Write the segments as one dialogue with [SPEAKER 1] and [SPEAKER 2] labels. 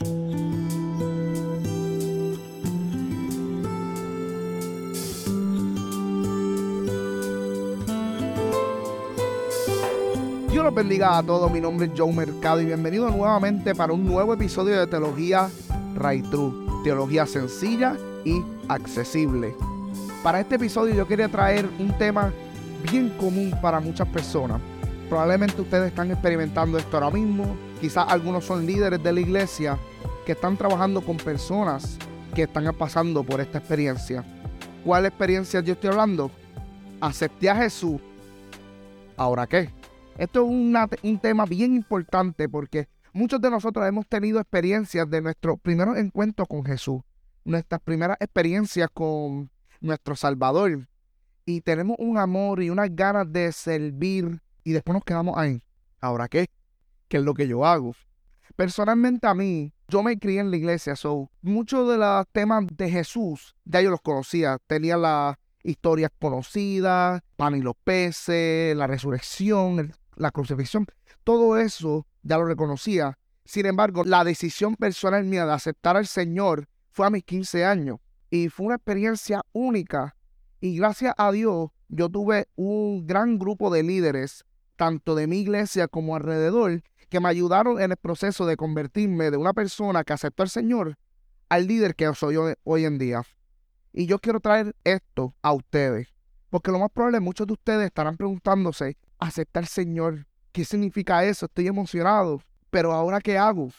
[SPEAKER 1] Dios los bendiga a todos. Mi nombre es Joe Mercado y bienvenido nuevamente para un nuevo episodio de Teología Right True. Teología sencilla y accesible. Para este episodio yo quería traer un tema bien común para muchas personas. Probablemente ustedes están experimentando esto ahora mismo. Quizás algunos son líderes de la iglesia que están trabajando con personas que están pasando por esta experiencia. ¿Cuál experiencia yo estoy hablando? Acepté a Jesús. ¿Ahora qué? Esto es un tema bien importante porque muchos de nosotros hemos tenido experiencias de nuestro primer encuentro con Jesús, nuestras primeras experiencias con nuestro Salvador. Y tenemos un amor y unas ganas de servir y después nos quedamos ahí. ¿Ahora qué? ¿Qué es lo que yo hago? Personalmente a mí, yo me crié en la iglesia, so muchos de los temas de Jesús ya yo los conocía. Tenía las historias conocidas, pan y los peces, la resurrección, la crucifixión, todo eso ya lo reconocía. Sin embargo, la decisión personal mía de aceptar al Señor fue a mis 15 años y fue una experiencia única. Y gracias a Dios, yo tuve un gran grupo de líderes, tanto de mi iglesia como alrededor, que me ayudaron en el proceso de convertirme de una persona que aceptó al Señor al líder que soy yo hoy en día. Y yo quiero traer esto a ustedes, porque lo más probable muchos de ustedes estarán preguntándose, aceptar al Señor. ¿Qué significa eso? Estoy emocionado, pero ahora qué hago?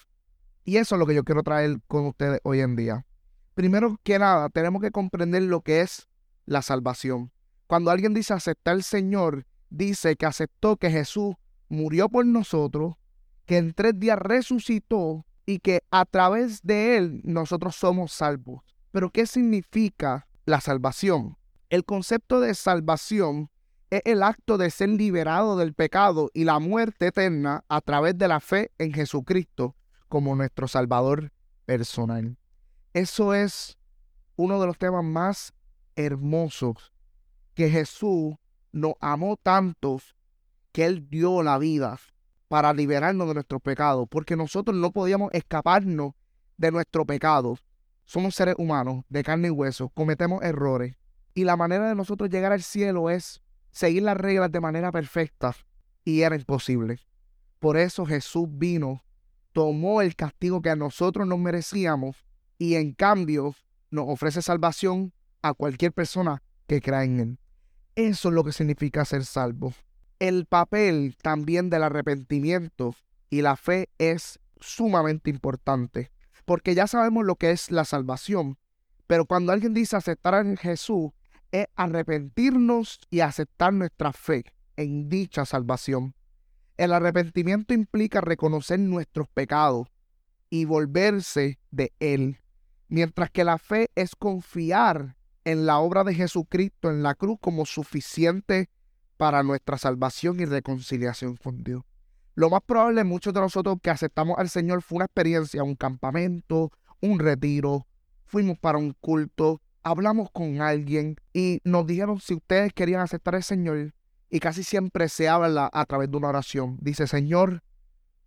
[SPEAKER 1] Y eso es lo que yo quiero traer con ustedes hoy en día. Primero que nada, tenemos que comprender lo que es la salvación. Cuando alguien dice aceptar al Señor, dice que aceptó que Jesús murió por nosotros, que en tres días resucitó y que a través de él nosotros somos salvos. Pero ¿qué significa la salvación? El concepto de salvación es el acto de ser liberado del pecado y la muerte eterna a través de la fe en Jesucristo como nuestro Salvador personal. Eso es uno de los temas más hermosos, que Jesús nos amó tanto que Él dio la vida para liberarnos de nuestros pecados, porque nosotros no podíamos escaparnos de nuestro pecado. Somos seres humanos, de carne y hueso, cometemos errores. Y la manera de nosotros llegar al cielo es seguir las reglas de manera perfecta y era imposible. Por eso Jesús vino, tomó el castigo que a nosotros nos merecíamos y en cambio nos ofrece salvación a cualquier persona que crea en Él. Eso es lo que significa ser salvo. El papel también del arrepentimiento y la fe es sumamente importante, porque ya sabemos lo que es la salvación, pero cuando alguien dice aceptar a Jesús, es arrepentirnos y aceptar nuestra fe en dicha salvación. El arrepentimiento implica reconocer nuestros pecados y volverse de Él, mientras que la fe es confiar en la obra de Jesucristo en la cruz como suficiente para nuestra salvación y reconciliación con Dios. Lo más probable, muchos de nosotros que aceptamos al Señor fue una experiencia, un campamento, un retiro, fuimos para un culto, hablamos con alguien y nos dijeron si ustedes querían aceptar al Señor y casi siempre se habla a través de una oración. Dice, Señor,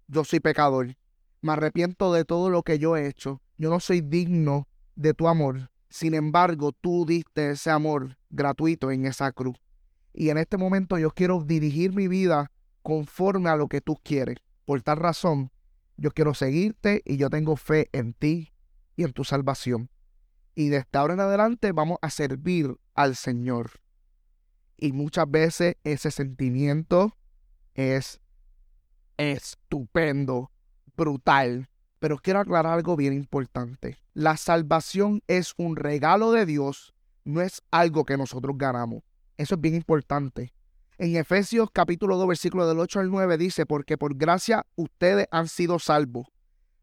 [SPEAKER 1] yo soy pecador, me arrepiento de todo lo que yo he hecho, yo no soy digno de tu amor. Sin embargo, tú diste ese amor gratuito en esa cruz. Y en este momento yo quiero dirigir mi vida conforme a lo que tú quieres. Por tal razón, yo quiero seguirte y yo tengo fe en ti y en tu salvación y de esta hora en adelante vamos a servir al Señor. Y muchas veces ese sentimiento es estupendo, brutal. Pero quiero aclarar algo bien importante. La salvación es un regalo de Dios, no es algo que nosotros ganamos. Eso es bien importante. En Efesios capítulo 2, versículo del 8 al 9 dice, porque por gracia ustedes han sido salvos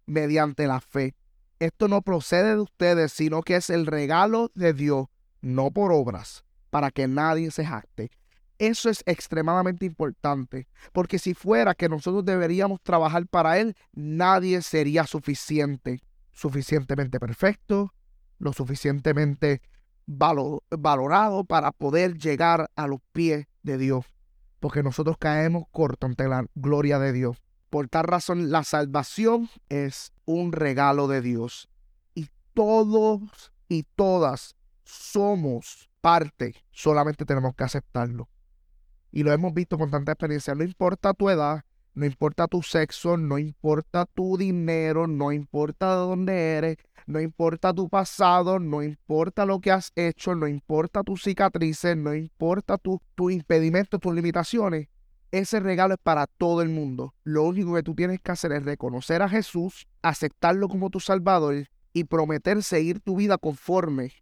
[SPEAKER 1] mediante la fe. Esto no procede de ustedes, sino que es el regalo de Dios, no por obras, para que nadie se jacte. Eso es extremadamente importante, porque si fuera que nosotros deberíamos trabajar para Él, nadie sería suficiente, suficientemente perfecto, lo suficientemente valorado para poder llegar a los pies de Dios, porque nosotros caemos corto ante la gloria de Dios. Por tal razón, la salvación es un regalo de Dios. Y todos y todas somos parte, solamente tenemos que aceptarlo. Y lo hemos visto con tanta experiencia. No importa tu edad, no importa tu sexo, no importa tu dinero, no importa de dónde eres, no importa tu pasado, no importa lo que has hecho, no importa tus cicatrices, no importa tus tu impedimentos, tus limitaciones. Ese regalo es para todo el mundo. Lo único que tú tienes que hacer es reconocer a Jesús, aceptarlo como tu Salvador y prometer seguir tu vida conforme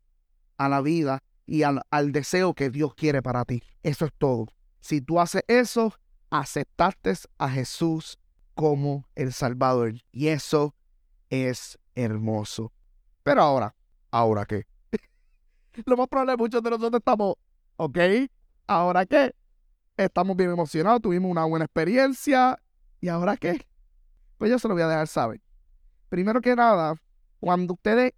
[SPEAKER 1] a la vida y al, al deseo que Dios quiere para ti. Eso es todo. Si tú haces eso, aceptaste a Jesús como el Salvador. Y eso es hermoso. Pero ahora, ¿ahora qué? Lo más probable muchos de nosotros estamos, ¿ok? ¿Ahora qué? Estamos bien emocionados, tuvimos una buena experiencia. ¿Y ahora qué? Pues yo se lo voy a dejar saber. Primero que nada, cuando ustedes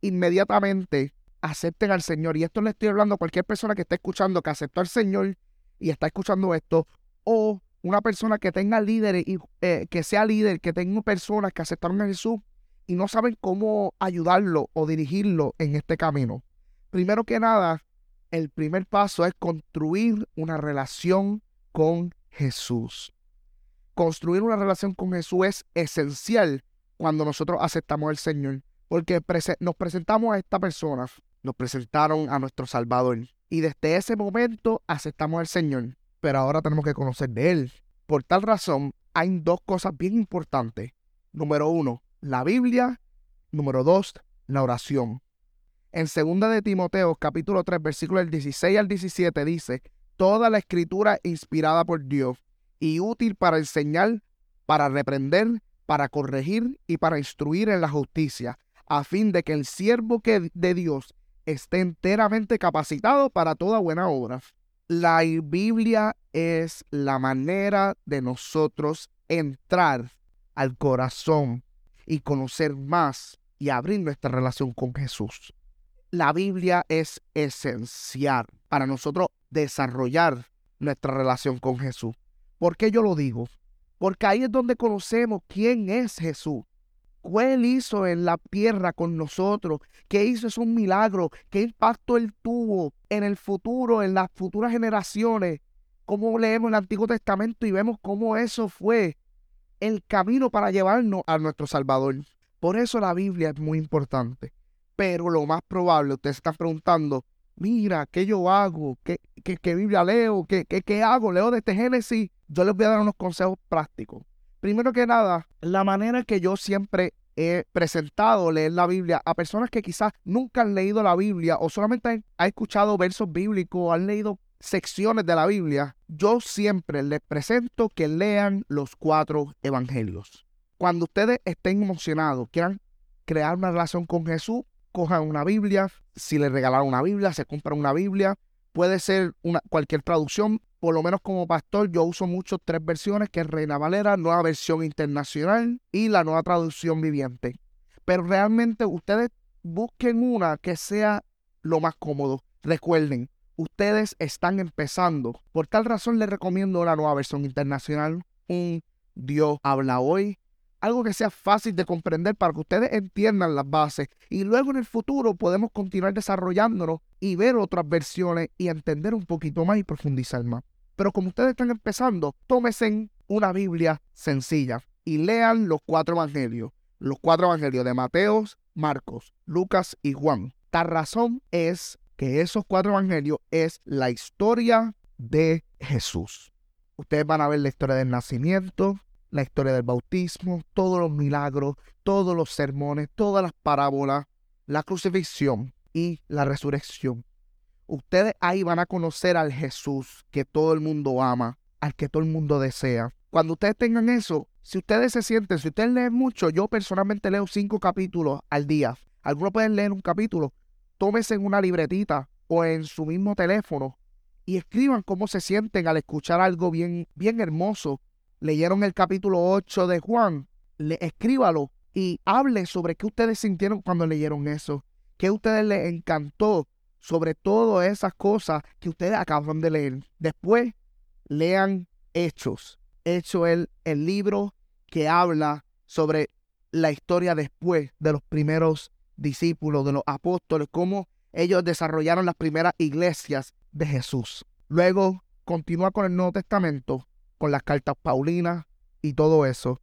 [SPEAKER 1] inmediatamente acepten al Señor, y esto le estoy hablando a cualquier persona que esté escuchando que aceptó al Señor y está escuchando esto, o una persona que tenga líderes y eh, que sea líder, que tenga personas que aceptaron a Jesús y no saben cómo ayudarlo o dirigirlo en este camino. Primero que nada, el primer paso es construir una relación con Jesús. Construir una relación con Jesús es esencial cuando nosotros aceptamos al Señor, porque nos presentamos a esta persona, nos presentaron a nuestro Salvador, y desde ese momento aceptamos al Señor pero ahora tenemos que conocer de Él. Por tal razón, hay dos cosas bien importantes. Número uno, la Biblia. Número dos, la oración. En segunda de Timoteo, capítulo 3, versículos del 16 al 17 dice, Toda la escritura inspirada por Dios y útil para enseñar, para reprender, para corregir y para instruir en la justicia, a fin de que el siervo que de Dios esté enteramente capacitado para toda buena obra. La Biblia es la manera de nosotros entrar al corazón y conocer más y abrir nuestra relación con Jesús. La Biblia es esencial para nosotros desarrollar nuestra relación con Jesús. ¿Por qué yo lo digo? Porque ahí es donde conocemos quién es Jesús. ¿Qué hizo en la tierra con nosotros? ¿Qué hizo? Es un milagro. ¿Qué impacto él tuvo en el futuro, en las futuras generaciones? ¿Cómo leemos el Antiguo Testamento y vemos cómo eso fue el camino para llevarnos a nuestro Salvador? Por eso la Biblia es muy importante. Pero lo más probable, ustedes están preguntando, mira, ¿qué yo hago? ¿Qué, qué, Biblia leo? ¿Qué, ¿Qué, qué hago? ¿Leo de este Génesis? Yo les voy a dar unos consejos prácticos. Primero que nada, la manera que yo siempre he presentado leer la Biblia a personas que quizás nunca han leído la Biblia o solamente han, escuchado versos bíblicos o han leído secciones de la Biblia, yo siempre les presento que lean los cuatro evangelios. Cuando ustedes estén emocionados, quieran crear una relación con Jesús, cojan una Biblia. Si les regalaron una Biblia, se compran una Biblia. Puede ser una, cualquier traducción, por lo menos como pastor, yo uso mucho tres versiones, que es Reina Valera, nueva versión internacional y la nueva traducción viviente. Pero realmente ustedes busquen una que sea lo más cómodo. Recuerden, ustedes están empezando. Por tal razón les recomiendo la nueva versión internacional, un Dios habla hoy, algo que sea fácil de comprender para que ustedes entiendan las bases y luego en el futuro podemos continuar desarrollándonos y ver otras versiones y entender un poquito más y profundizar más. Pero como ustedes están empezando, tómense una Biblia sencilla y lean los cuatro evangelios. Los cuatro evangelios de Mateos, Marcos, Lucas y Juan. La razón es que esos cuatro evangelios es la historia de Jesús. Ustedes van a ver la historia del nacimiento, la historia del bautismo, todos los milagros, todos los sermones, todas las parábolas, la crucifixión y la resurrección ustedes ahí van a conocer al Jesús que todo el mundo ama, al que todo el mundo desea. Cuando ustedes tengan eso, si ustedes se sienten, si ustedes leen mucho, yo personalmente leo cinco capítulos al día. Algunos pueden leer un capítulo. Tómense en una libretita o en su mismo teléfono y escriban cómo se sienten al escuchar algo bien, bien hermoso. Leyeron el capítulo 8 de Juan, le, escríbalo y hable sobre qué ustedes sintieron cuando leyeron eso, qué a ustedes les encantó, sobre todas esas cosas que ustedes acaban de leer. Después, lean Hechos. Hecho el, el libro que habla sobre la historia después de los primeros discípulos, de los apóstoles, cómo ellos desarrollaron las primeras iglesias de Jesús. Luego continúa con el Nuevo Testamento, con las cartas Paulinas y todo eso,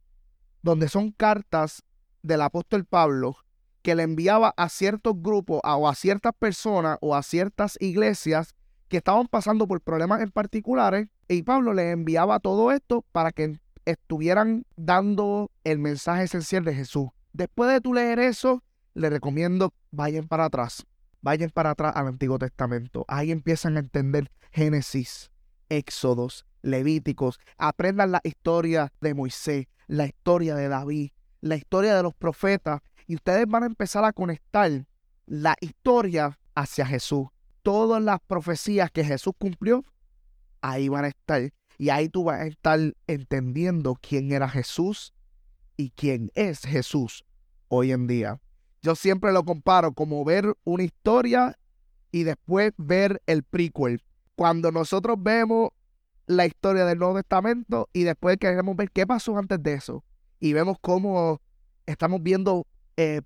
[SPEAKER 1] donde son cartas del apóstol Pablo que le enviaba a ciertos grupos o a ciertas personas o a ciertas iglesias que estaban pasando por problemas en particulares y Pablo le enviaba todo esto para que estuvieran dando el mensaje esencial de Jesús. Después de tú leer eso, le recomiendo vayan para atrás, vayan para atrás al Antiguo Testamento. Ahí empiezan a entender Génesis, Éxodos, Levíticos, aprendan la historia de Moisés, la historia de David, la historia de los profetas y ustedes van a empezar a conectar la historia hacia Jesús. Todas las profecías que Jesús cumplió, ahí van a estar. Y ahí tú vas a estar entendiendo quién era Jesús y quién es Jesús hoy en día. Yo siempre lo comparo como ver una historia y después ver el prequel. Cuando nosotros vemos la historia del Nuevo Testamento y después queremos ver qué pasó antes de eso. Y vemos cómo estamos viendo eh,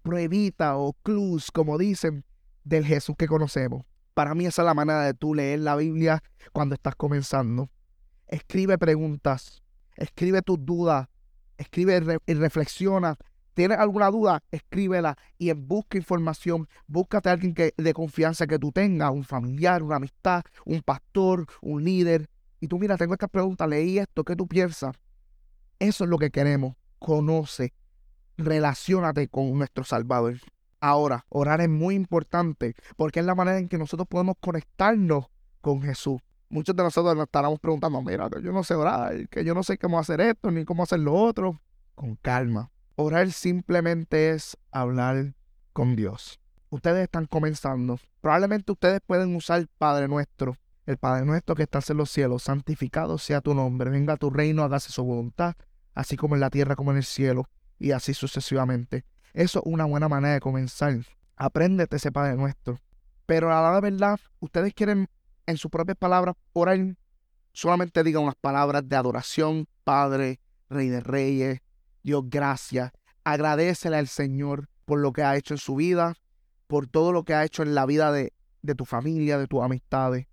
[SPEAKER 1] o clues, como dicen, del Jesús que conocemos. Para mí esa es la manera de tú leer la Biblia cuando estás comenzando. Escribe preguntas, escribe tus dudas, escribe y reflexiona. ¿Tienes alguna duda? Escríbela y busca información. Búscate a alguien que, de confianza que tú tengas, un familiar, una amistad, un pastor, un líder. Y tú, mira, tengo esta pregunta, leí esto, ¿qué tú piensas? Eso es lo que queremos. Conoce, relacionate con nuestro Salvador. Ahora, orar es muy importante porque es la manera en que nosotros podemos conectarnos con Jesús. Muchos de nosotros nos estaremos preguntando, mira, yo no sé orar, que yo no sé cómo hacer esto ni cómo hacer lo otro. Con calma. Orar simplemente es hablar con Dios. Ustedes están comenzando. Probablemente ustedes pueden usar Padre Nuestro. El Padre Nuestro que estás en los cielos, santificado sea tu nombre. Venga tu reino, hágase su voluntad, así como en la tierra como en el cielo y así sucesivamente. Eso es una buena manera de comenzar. Apréndete ese Padre Nuestro. Pero a la verdad, ustedes quieren en sus propias palabras orar, solamente digan unas palabras de adoración, Padre, Rey de Reyes, Dios gracias. Agradecele al Señor por lo que ha hecho en su vida, por todo lo que ha hecho en la vida de, de tu familia, de tus amistades.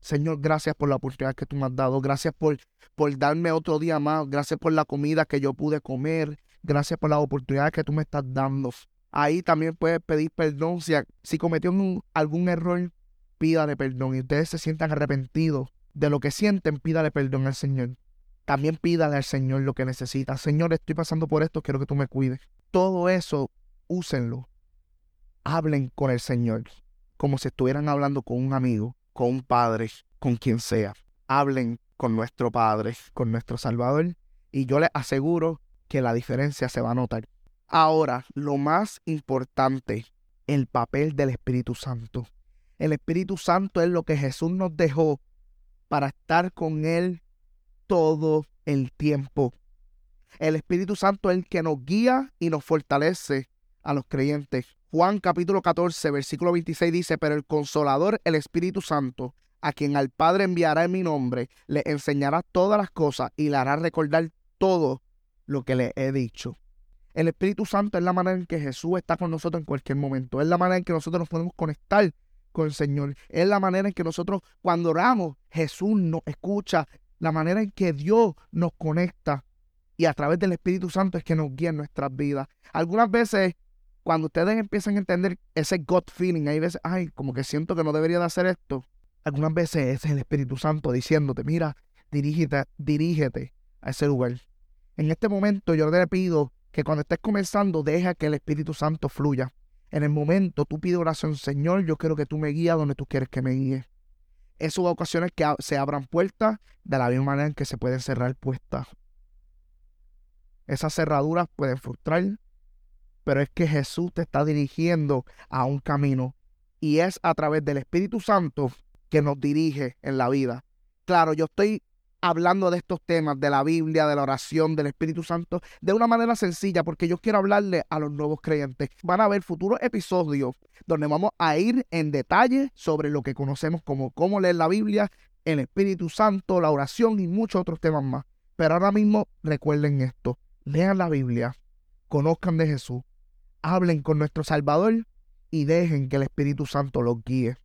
[SPEAKER 1] Señor, gracias por la oportunidad que tú me has dado. Gracias por, por darme otro día más. Gracias por la comida que yo pude comer. Gracias por la oportunidad que tú me estás dando. Ahí también puedes pedir perdón. Si, si cometió algún error, pídale perdón. Y ustedes se sientan arrepentidos de lo que sienten, pídale perdón al Señor. También pídale al Señor lo que necesita. Señor, estoy pasando por esto, quiero que tú me cuides. Todo eso, úsenlo. Hablen con el Señor como si estuvieran hablando con un amigo, con un padre, con quien sea. Hablen con nuestro Padre, con nuestro Salvador. Y yo les aseguro que la diferencia se va a notar. Ahora, lo más importante, el papel del Espíritu Santo. El Espíritu Santo es lo que Jesús nos dejó para estar con Él todo el tiempo. El Espíritu Santo es el que nos guía y nos fortalece a los creyentes. Juan capítulo 14, versículo 26 dice, pero el consolador, el Espíritu Santo, a quien al Padre enviará en mi nombre, le enseñará todas las cosas y le hará recordar todo lo que le he dicho. El Espíritu Santo es la manera en que Jesús está con nosotros en cualquier momento. Es la manera en que nosotros nos podemos conectar con el Señor. Es la manera en que nosotros cuando oramos, Jesús nos escucha. La manera en que Dios nos conecta. Y a través del Espíritu Santo es que nos guía en nuestras vidas. Algunas veces, cuando ustedes empiezan a entender ese God feeling, hay veces, ay, como que siento que no debería de hacer esto. Algunas veces ese es el Espíritu Santo diciéndote, mira, dirígete, dirígete a ese lugar. En este momento yo te pido que cuando estés comenzando deja que el Espíritu Santo fluya. En el momento tú pides oración, Señor, yo quiero que tú me guíes donde tú quieres que me guíes. Esas ocasiones que se abran puertas de la misma manera en que se pueden cerrar puertas. Esas cerraduras pueden frustrar, pero es que Jesús te está dirigiendo a un camino y es a través del Espíritu Santo que nos dirige en la vida. Claro, yo estoy hablando de estos temas, de la Biblia, de la oración, del Espíritu Santo, de una manera sencilla, porque yo quiero hablarle a los nuevos creyentes. Van a haber futuros episodios donde vamos a ir en detalle sobre lo que conocemos como cómo leer la Biblia, el Espíritu Santo, la oración y muchos otros temas más. Pero ahora mismo recuerden esto, lean la Biblia, conozcan de Jesús, hablen con nuestro Salvador y dejen que el Espíritu Santo los guíe.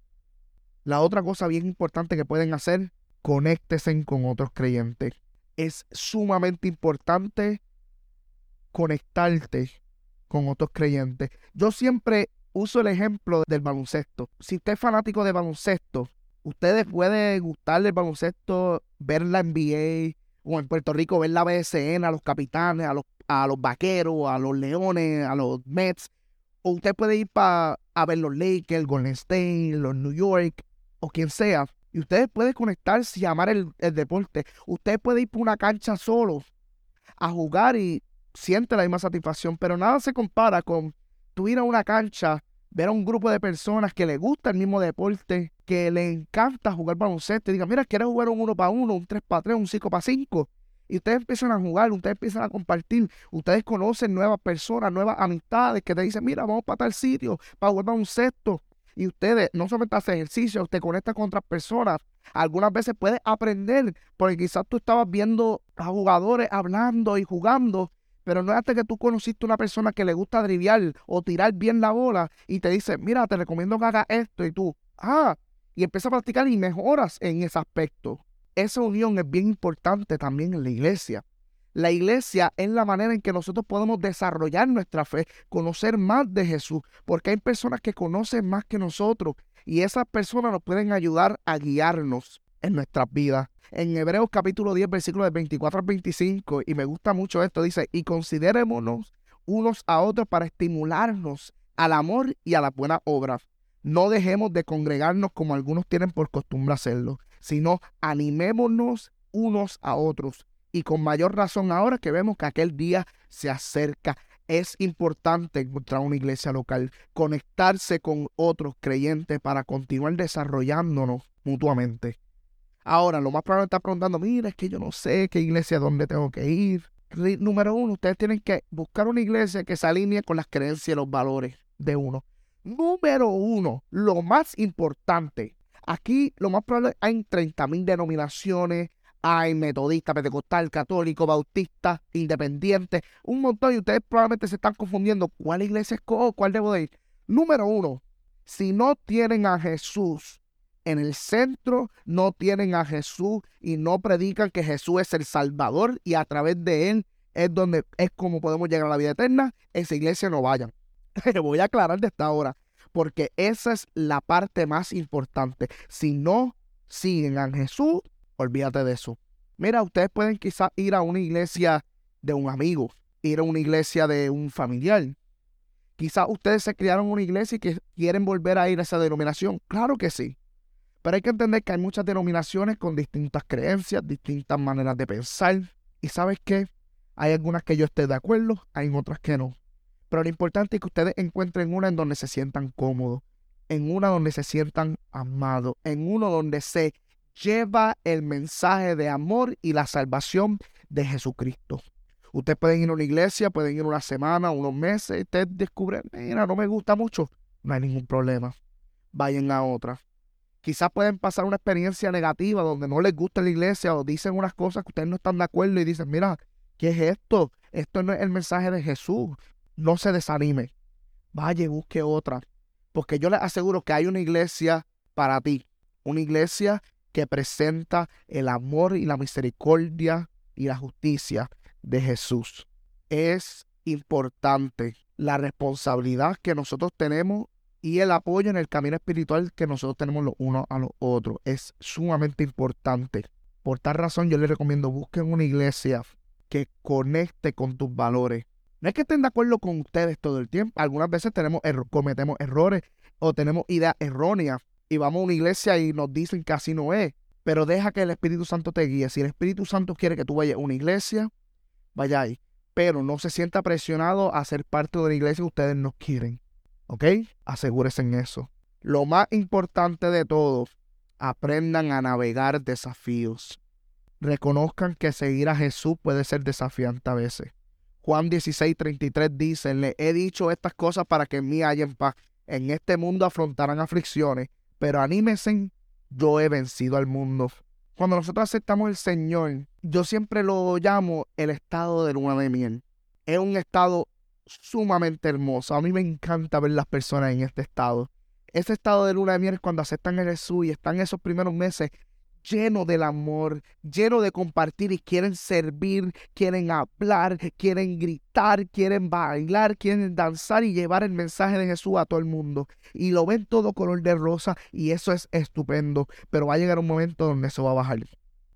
[SPEAKER 1] La otra cosa bien importante que pueden hacer, conéctense con otros creyentes. Es sumamente importante conectarte con otros creyentes. Yo siempre uso el ejemplo del baloncesto. Si usted es fanático de baloncesto, ustedes pueden gustarle el baloncesto, ver la NBA o en Puerto Rico ver la BSN, a los capitanes, a los, a los vaqueros, a los leones, a los Mets. O usted puede ir para a ver los Lakers, Golden State, los New York o quien sea. Y ustedes pueden conectarse y amar el, el deporte. Usted puede ir por una cancha solo a jugar y siente la misma satisfacción, pero nada se compara con tú ir a una cancha, ver a un grupo de personas que le gusta el mismo deporte, que le encanta jugar baloncesto y digan, mira, quieres jugar un uno para uno, un 3 para 3, un 5 para 5. Y ustedes empiezan a jugar, ustedes empiezan a compartir, ustedes conocen nuevas personas, nuevas amistades que te dicen, mira, vamos para tal sitio, para jugar baloncesto. Y ustedes no solamente hacen ejercicio, usted conecta con otras personas. Algunas veces puedes aprender, porque quizás tú estabas viendo a jugadores hablando y jugando pero no es hasta que tú conociste una persona que le gusta driviar o tirar bien la bola y te dice, mira, te recomiendo que hagas esto y tú, ah, y empiezas a practicar y mejoras en ese aspecto. Esa unión es bien importante también en la iglesia. La iglesia es la manera en que nosotros podemos desarrollar nuestra fe, conocer más de Jesús, porque hay personas que conocen más que nosotros y esas personas nos pueden ayudar a guiarnos en nuestras vidas en Hebreos capítulo 10, versículos de 24 al 25, y me gusta mucho esto, dice, y considerémonos unos a otros para estimularnos al amor y a la buena obra. No dejemos de congregarnos como algunos tienen por costumbre hacerlo, sino animémonos unos a otros. Y con mayor razón ahora que vemos que aquel día se acerca. Es importante encontrar una iglesia local, conectarse con otros creyentes para continuar desarrollándonos mutuamente. Ahora, lo más probable está preguntando, mira, es que yo no sé qué iglesia dónde tengo que ir. Número uno, ustedes tienen que buscar una iglesia que se alinee con las creencias y los valores de uno. Número uno, lo más importante. Aquí lo más probable hay 30.000 denominaciones, hay metodista, pentecostal, católico, bautista, independiente, un montón. Y ustedes probablemente se están confundiendo cuál iglesia es cuál debo de ir. Número uno, si no tienen a Jesús en el centro, no tienen a Jesús y no predican que Jesús es el Salvador y a través de Él es donde es como podemos llegar a la vida eterna, esa iglesia no vayan. Pero voy a aclarar de esta hora, porque esa es la parte más importante. Si no siguen a Jesús, olvídate de eso. Mira, ustedes pueden quizás ir a una iglesia de un amigo, ir a una iglesia de un familiar. Quizás ustedes se criaron una iglesia y que quieren volver a ir a esa denominación. Claro que sí. Pero hay que entender que hay muchas denominaciones con distintas creencias, distintas maneras de pensar. Y sabes qué? Hay algunas que yo esté de acuerdo, hay otras que no. Pero lo importante es que ustedes encuentren una en donde se sientan cómodos, en una donde se sientan amados, en uno donde se lleva el mensaje de amor y la salvación de Jesucristo. Ustedes pueden ir a una iglesia, pueden ir una semana, unos meses, y ustedes descubren, mira, no me gusta mucho, no hay ningún problema. Vayan a otra. Quizás pueden pasar una experiencia negativa donde no les gusta la iglesia o dicen unas cosas que ustedes no están de acuerdo y dicen, mira, ¿qué es esto? Esto no es el mensaje de Jesús. No se desanime. Vaya busque otra. Porque yo les aseguro que hay una iglesia para ti. Una iglesia que presenta el amor y la misericordia y la justicia de Jesús. Es importante la responsabilidad que nosotros tenemos y el apoyo en el camino espiritual que nosotros tenemos los unos a los otros. Es sumamente importante. Por tal razón yo les recomiendo busquen una iglesia que conecte con tus valores. No es que estén de acuerdo con ustedes todo el tiempo. Algunas veces tenemos cometemos errores o tenemos ideas erróneas y vamos a una iglesia y nos dicen que así no es. Pero deja que el Espíritu Santo te guíe. Si el Espíritu Santo quiere que tú vayas a una iglesia, vaya ahí. Pero no se sienta presionado a ser parte de la iglesia que ustedes no quieren. ¿Ok? Asegúrense en eso. Lo más importante de todo, aprendan a navegar desafíos. Reconozcan que seguir a Jesús puede ser desafiante a veces. Juan 16, 33 dice, le he dicho estas cosas para que en mí hayan paz. En este mundo afrontarán aflicciones, pero anímense, yo he vencido al mundo. Cuando nosotros aceptamos el Señor, yo siempre lo llamo el estado de luna de miel. Es un estado sumamente hermoso. A mí me encanta ver las personas en este estado. Ese estado de luna de miel es cuando aceptan a Jesús y están esos primeros meses lleno del amor, lleno de compartir y quieren servir, quieren hablar, quieren gritar, quieren bailar, quieren danzar y llevar el mensaje de Jesús a todo el mundo. Y lo ven todo color de rosa y eso es estupendo. Pero va a llegar un momento donde eso va a bajar.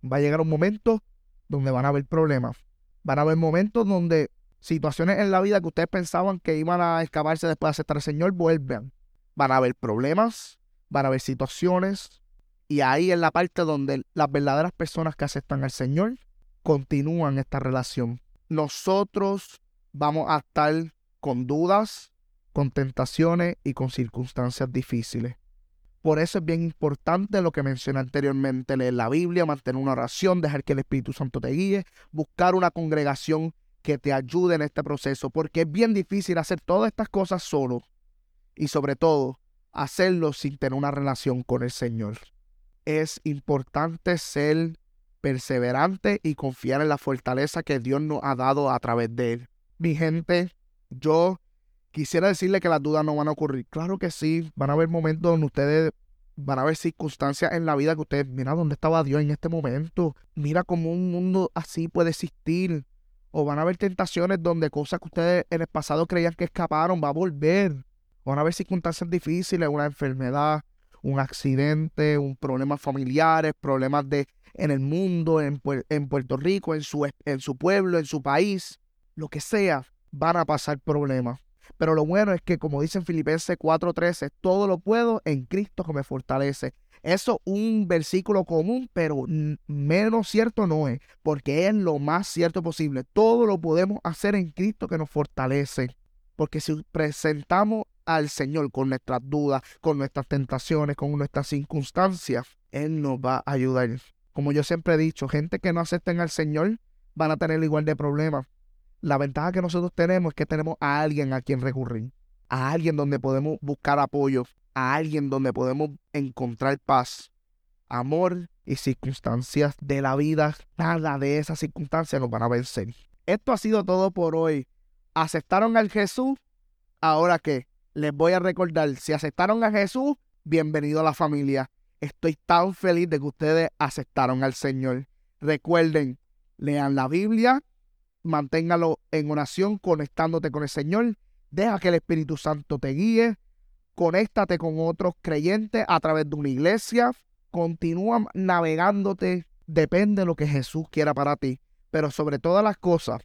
[SPEAKER 1] Va a llegar un momento donde van a haber problemas. Van a haber momentos donde situaciones en la vida que ustedes pensaban que iban a escaparse después de aceptar al Señor vuelven. Van a haber problemas, van a haber situaciones, y ahí es la parte donde las verdaderas personas que aceptan al Señor continúan esta relación. Nosotros vamos a estar con dudas, con tentaciones y con circunstancias difíciles. Por eso es bien importante lo que mencioné anteriormente, leer la Biblia, mantener una oración, dejar que el Espíritu Santo te guíe, buscar una congregación que te ayude en este proceso, porque es bien difícil hacer todas estas cosas solo y sobre todo hacerlo sin tener una relación con el Señor es importante ser perseverante y confiar en la fortaleza que Dios nos ha dado a través de él. Mi gente, yo quisiera decirle que las dudas no van a ocurrir. Claro que sí, van a haber momentos donde ustedes van a haber circunstancias en la vida que ustedes, mira dónde estaba Dios en este momento, mira cómo un mundo así puede existir. O van a haber tentaciones donde cosas que ustedes en el pasado creían que escaparon, va a volver. Van a haber circunstancias difíciles, una enfermedad, un accidente, un problema familiares, problemas de, en el mundo, en, en Puerto Rico, en su, en su pueblo, en su país, lo que sea, van a pasar problemas. Pero lo bueno es que, como dice en Filipenses 4:13, todo lo puedo en Cristo que me fortalece. Eso es un versículo común, pero menos cierto no es, porque es lo más cierto posible. Todo lo podemos hacer en Cristo que nos fortalece. Porque si presentamos al Señor con nuestras dudas, con nuestras tentaciones, con nuestras circunstancias, Él nos va a ayudar. Como yo siempre he dicho, gente que no acepten al Señor van a tener igual de problemas. La ventaja que nosotros tenemos es que tenemos a alguien a quien recurrir, a alguien donde podemos buscar apoyo, a alguien donde podemos encontrar paz, amor y circunstancias de la vida. Nada de esas circunstancias nos van a vencer. Esto ha sido todo por hoy. ¿Aceptaron al Jesús? ¿Ahora qué? Les voy a recordar, si aceptaron a Jesús, bienvenido a la familia. Estoy tan feliz de que ustedes aceptaron al Señor. Recuerden, lean la Biblia, manténgalo en oración, conectándote con el Señor. Deja que el Espíritu Santo te guíe. Conéctate con otros creyentes a través de una iglesia. Continúa navegándote. Depende de lo que Jesús quiera para ti. Pero sobre todas las cosas,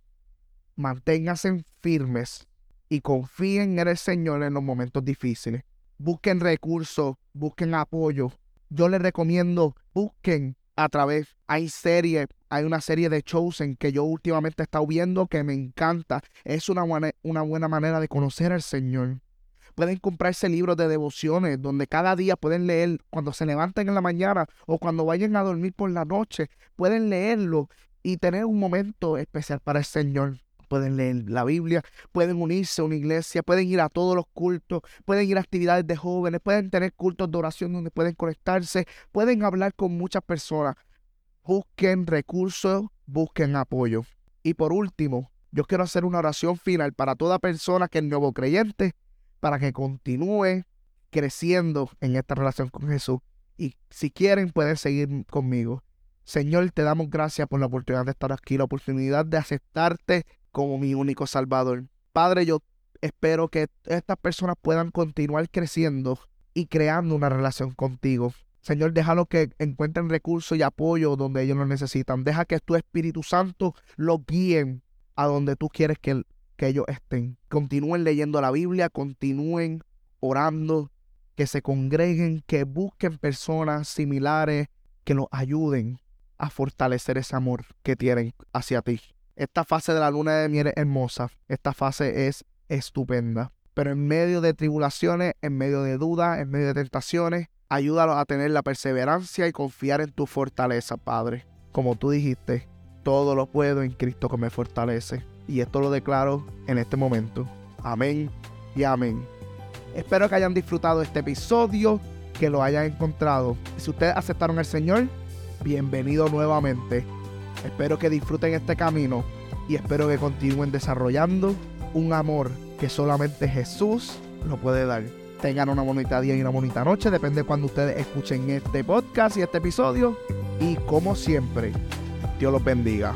[SPEAKER 1] manténganse firmes y confíen en el Señor en los momentos difíciles. Busquen recursos, busquen apoyo. Yo les recomiendo, busquen a través, hay series, hay una serie de Chosen que yo últimamente he estado viendo que me encanta. Es una buena, una buena manera de conocer al Señor. Pueden comprarse libros de devociones donde cada día pueden leer cuando se levanten en la mañana o cuando vayan a dormir por la noche. Pueden leerlo y tener un momento especial para el Señor pueden leer la Biblia, pueden unirse a una iglesia, pueden ir a todos los cultos, pueden ir a actividades de jóvenes, pueden tener cultos de oración donde pueden conectarse, pueden hablar con muchas personas. Busquen recursos, busquen apoyo. Y por último, yo quiero hacer una oración final para toda persona que es nuevo creyente, para que continúe creciendo en esta relación con Jesús. Y si quieren, pueden seguir conmigo. Señor, te damos gracias por la oportunidad de estar aquí, la oportunidad de aceptarte como mi único Salvador. Padre, yo espero que estas personas puedan continuar creciendo y creando una relación contigo. Señor, déjalo que encuentren recursos y apoyo donde ellos lo necesitan. Deja que tu Espíritu Santo los guíen a donde tú quieres que, que ellos estén. Continúen leyendo la Biblia, continúen orando, que se congreguen, que busquen personas similares que los ayuden a fortalecer ese amor que tienen hacia ti. Esta fase de la luna de miel es hermosa, esta fase es estupenda. Pero en medio de tribulaciones, en medio de dudas, en medio de tentaciones, ayúdalos a tener la perseverancia y confiar en tu fortaleza, Padre. Como tú dijiste, todo lo puedo en Cristo que me fortalece. Y esto lo declaro en este momento. Amén y amén. Espero que hayan disfrutado este episodio, que lo hayan encontrado. Si ustedes aceptaron al Señor, bienvenido nuevamente Espero que disfruten este camino y espero que continúen desarrollando un amor que solamente Jesús lo puede dar. Tengan una bonita día y una bonita noche, depende de cuando ustedes escuchen este podcast y este episodio. Y como siempre, Dios los bendiga.